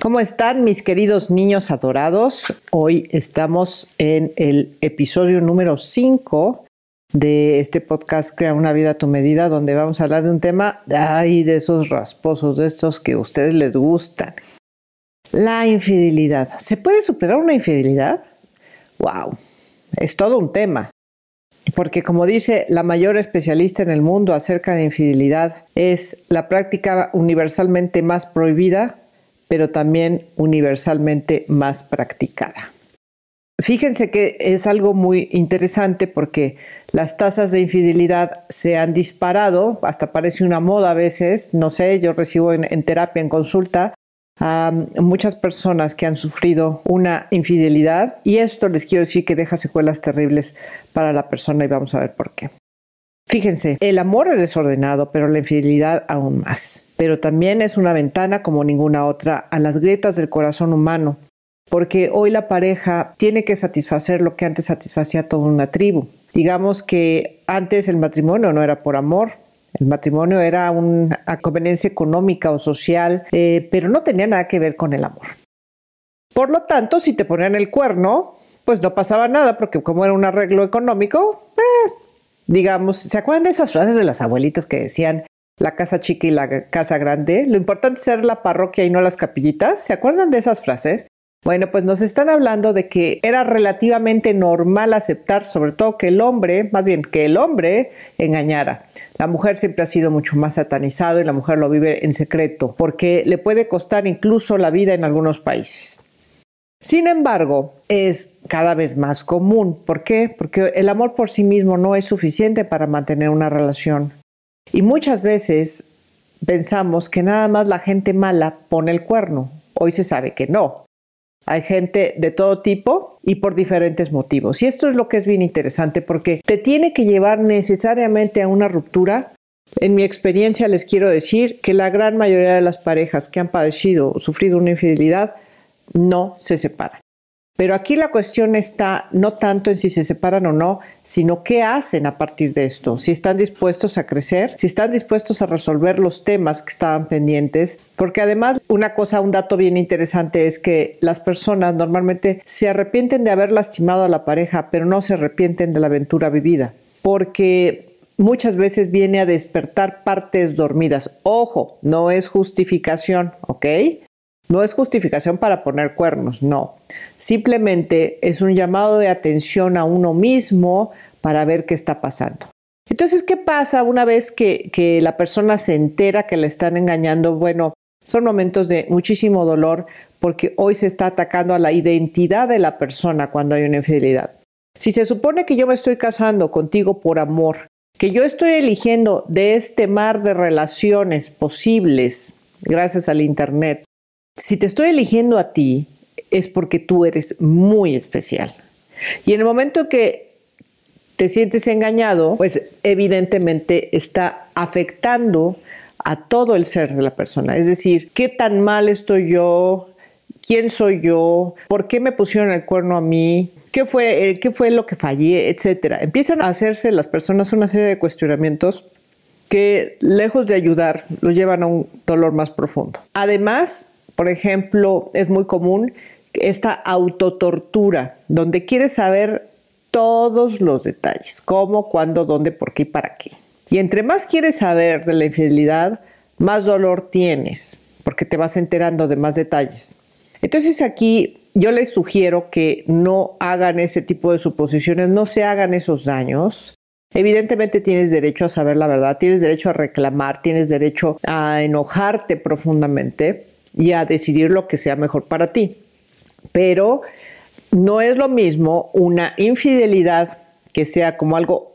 ¿Cómo están mis queridos niños adorados? Hoy estamos en el episodio número 5 de este podcast Crea una vida a tu medida, donde vamos a hablar de un tema, ay, de esos rasposos, de estos que a ustedes les gustan. La infidelidad. ¿Se puede superar una infidelidad? ¡Wow! Es todo un tema. Porque como dice la mayor especialista en el mundo acerca de infidelidad, es la práctica universalmente más prohibida pero también universalmente más practicada. Fíjense que es algo muy interesante porque las tasas de infidelidad se han disparado, hasta parece una moda a veces, no sé, yo recibo en, terapia, en consulta, a muchas personas que han sufrido una infidelidad y esto les quiero decir que deja secuelas terribles para la persona y vamos a ver por qué. Fíjense, el amor es desordenado, pero la infidelidad aún más. Pero también es una ventana como ninguna otra a las grietas del corazón humano, porque hoy la pareja tiene que satisfacer lo que antes satisfacía toda una tribu. Digamos que antes el matrimonio no era por amor, el matrimonio era una conveniencia económica o social, eh, pero no tenía nada que ver con el amor. Por lo tanto, si te ponían el cuerno, pues no pasaba nada, porque como era un arreglo económico, eh, digamos, ¿se acuerdan de esas frases de las abuelitas que decían la casa chica y la casa grande? Lo importante es ser la parroquia y no las capillitas. ¿Se acuerdan de esas frases? Bueno, pues nos están hablando de que era relativamente normal aceptar, sobre todo que el hombre, más bien que el hombre engañara. La mujer siempre ha sido mucho más satanizado y la mujer lo vive en secreto, porque le puede costar incluso la vida en algunos países. Sin embargo, es cada vez más común. ¿Por qué? Porque el amor por sí mismo no es suficiente para mantener una relación. Y muchas veces pensamos que nada más la gente mala pone el cuerno. Hoy se sabe que no. Hay gente de todo tipo y por diferentes motivos. Y esto es lo que es bien interesante porque te tiene que llevar necesariamente a una ruptura. En mi experiencia les quiero decir que la gran mayoría de las parejas que han padecido o sufrido una infidelidad no se separan. Pero aquí la cuestión está no tanto en si se separan o no, sino qué hacen a partir de esto. Si están dispuestos a crecer, si están dispuestos a resolver los temas que estaban pendientes. Porque además, una cosa, un dato bien interesante es que las personas normalmente se arrepienten de haber lastimado a la pareja, pero no se arrepienten de la aventura vivida. Porque muchas veces viene a despertar partes dormidas. Ojo, no es justificación, ¿ok? No es justificación para poner cuernos, no. Simplemente es un llamado de atención a uno mismo para ver qué está pasando. Entonces, ¿qué pasa una vez que, la persona se entera que le están engañando? Bueno, son momentos de muchísimo dolor porque hoy se está atacando a la identidad de la persona cuando hay una infidelidad. Si se supone que yo me estoy casando contigo por amor, que yo estoy eligiendo de este mar de relaciones posibles gracias al Internet, si te estoy eligiendo a ti, es porque tú eres muy especial. Y en el momento que te sientes engañado, pues evidentemente está afectando a todo el ser de la persona. Es decir, ¿qué tan mal estoy yo? ¿Quién soy yo? ¿Por qué me pusieron el cuerno a mí? ¿Qué fue, eh, qué fue lo que fallé? Etcétera. Empiezan a hacerse las personas una serie de cuestionamientos que, lejos de ayudar, los llevan a un dolor más profundo. Además, por ejemplo, es muy común esta autotortura, donde quieres saber todos los detalles, cómo, cuándo, dónde, por qué y para qué. Y entre más quieres saber de la infidelidad, más dolor tienes, porque te vas enterando de más detalles. Entonces aquí yo les sugiero que no hagan ese tipo de suposiciones, no se hagan esos daños. Evidentemente tienes derecho a saber la verdad, tienes derecho a reclamar, tienes derecho a enojarte profundamente, y a decidir lo que sea mejor para ti. Pero no es lo mismo una infidelidad que sea como algo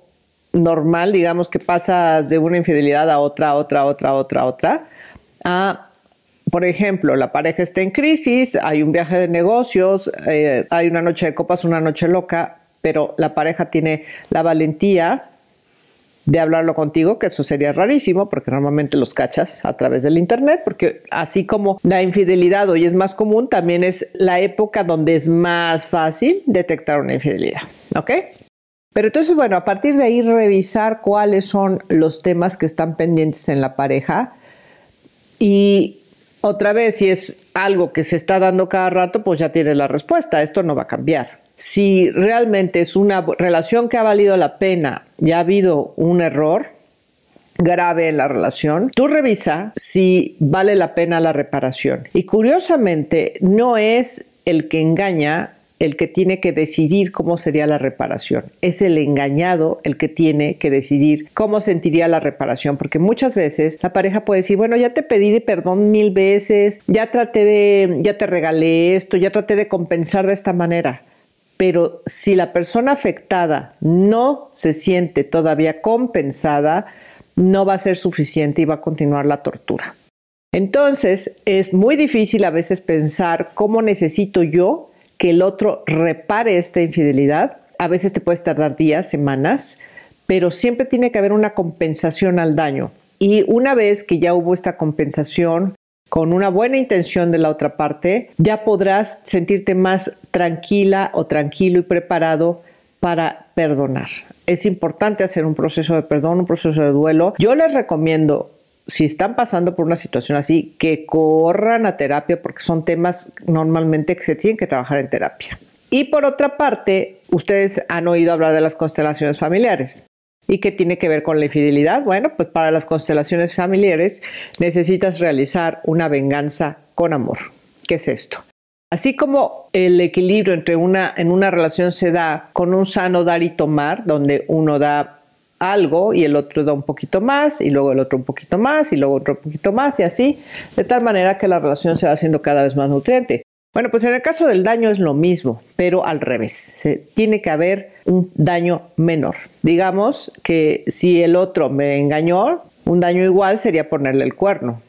normal, digamos que pasas de una infidelidad a otra, otra, otra, otra, otra, a, por ejemplo, la pareja está en crisis, hay un viaje de negocios, eh, hay una noche de copas, una noche loca, pero la pareja tiene la valentía de hablarlo contigo, que eso sería rarísimo porque normalmente los cachas a través del Internet, porque así como la infidelidad hoy es más común, también es la época donde es más fácil detectar una infidelidad, ¿ok? Pero entonces, bueno, a partir de ahí revisar cuáles son los temas que están pendientes en la pareja y otra vez, si es algo que se está dando cada rato, pues ya tiene la respuesta, esto no va a cambiar si realmente es una relación que ha valido la pena y ha habido un error grave en la relación, tú revisa si vale la pena la reparación. Y curiosamente, no es el que engaña el que tiene que decidir cómo sería la reparación. Es el engañado el que tiene que decidir cómo sentiría la reparación, porque muchas veces la pareja puede decir, bueno, ya te pedí de perdón mil veces, ya traté de, ya te regalé esto, ya traté de compensar de esta manera pero si la persona afectada no se siente todavía compensada, no va a ser suficiente y va a continuar la tortura. Entonces, es muy difícil a veces pensar cómo necesito yo que el otro repare esta infidelidad. A veces te puedes tardar días, semanas, pero siempre tiene que haber una compensación al daño. Y una vez que ya hubo esta compensación, con una buena intención de la otra parte, ya podrás sentirte más tranquila o tranquilo y preparado para perdonar. Es importante hacer un proceso de perdón, un proceso de duelo. Yo les recomiendo, si están pasando por una situación así, que corran a terapia porque son temas normalmente que se tienen que trabajar en terapia. Y por otra parte, ustedes han oído hablar de las constelaciones familiares. ¿Y qué tiene que ver con la infidelidad? Bueno, pues para las constelaciones familiares necesitas realizar una venganza con amor. ¿Qué es esto? Así como el equilibrio entre una, en una relación se da con un sano dar y tomar, donde uno da algo y el otro da un poquito más y luego el otro un poquito más y luego otro poquito más y así, de tal manera que la relación se va haciendo cada vez más nutriente. Bueno, pues en el caso del daño es lo mismo, pero al revés. tiene que haber un daño menor. Digamos que si el otro me engañó, un daño igual sería ponerle el cuerno.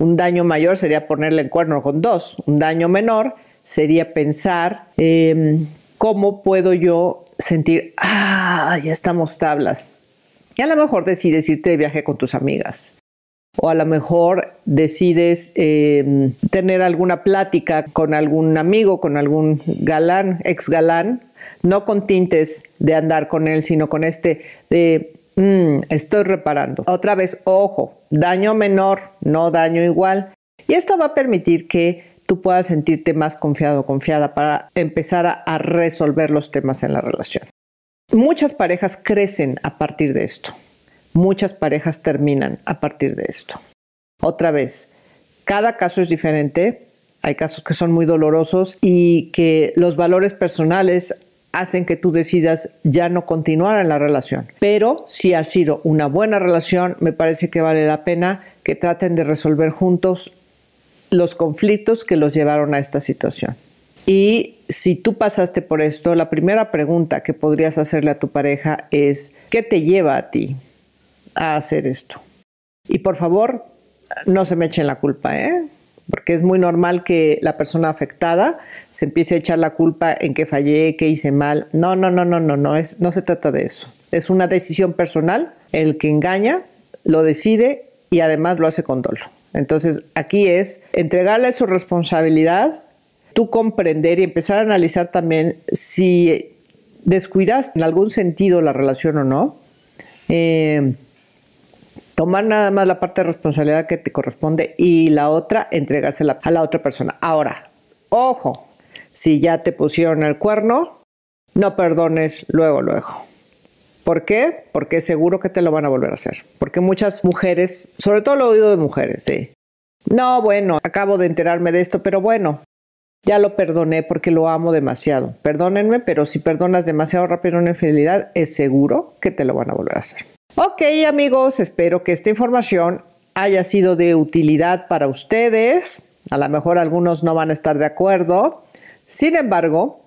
Un daño mayor sería ponerle el cuerno con dos. Un daño menor sería pensar em, cómo puedo yo sentir, ah, ya estamos tablas. Y a lo mejor decides irte de viaje con tus amigas o a lo mejor decides em, tener alguna plática con algún amigo, con algún galán, ex galán, no con tintes de andar con él, sino con este de mm, estoy reparando. Otra vez, ojo, daño menor, no daño igual. Y esto va a permitir que tú puedas sentirte más confiado o confiada para empezar a resolver los temas en la relación. Muchas parejas crecen a partir de esto. Muchas parejas terminan a partir de esto. Otra vez, cada caso es diferente. Hay casos que son muy dolorosos y que los valores personales hacen que tú decidas ya no continuar en la relación. Pero si ha sido una buena relación, me parece que vale la pena que traten de resolver juntos los conflictos que los llevaron a esta situación. Y si tú pasaste por esto, la primera pregunta que podrías hacerle a tu pareja es, ¿qué te lleva a ti? a hacer esto. Y por favor, no se me echen la culpa, ¿eh? porque es muy normal que la persona afectada se empiece a echar la culpa en que fallé, que hice mal. No, no, no, no, no, no, es, no se trata de eso. Es una decisión personal. El que engaña lo decide y además lo hace con dolo. Entonces, aquí es entregarle su responsabilidad, tú comprender y empezar a analizar también si descuidas en algún sentido la relación o no. Eh, tomar nada más la parte de responsabilidad que te corresponde y la otra entregársela a la otra persona. Ahora, ojo, si ya te pusieron el cuerno, no perdones luego, luego. ¿Por qué? Porque seguro que te lo van a volver a hacer. Porque muchas mujeres, sobre todo lo oído de mujeres, sí. No, bueno, acabo de enterarme de esto, pero bueno, ya lo perdoné porque lo amo demasiado. Perdónenme, pero si perdonas demasiado rápido una infidelidad, es seguro que te lo van a volver a hacer. Ok amigos, espero que esta información haya sido de utilidad para ustedes. A lo mejor algunos no van a estar de acuerdo. Sin embargo,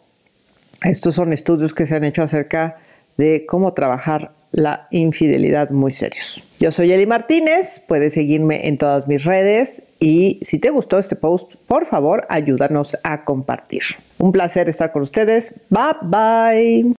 estos son estudios que se han hecho acerca de cómo trabajar la infidelidad muy serios. Yo soy Eli Martínez, puedes seguirme en todas mis redes y si te gustó este post, por favor, ayúdanos a compartir. Un placer estar con ustedes. Bye bye.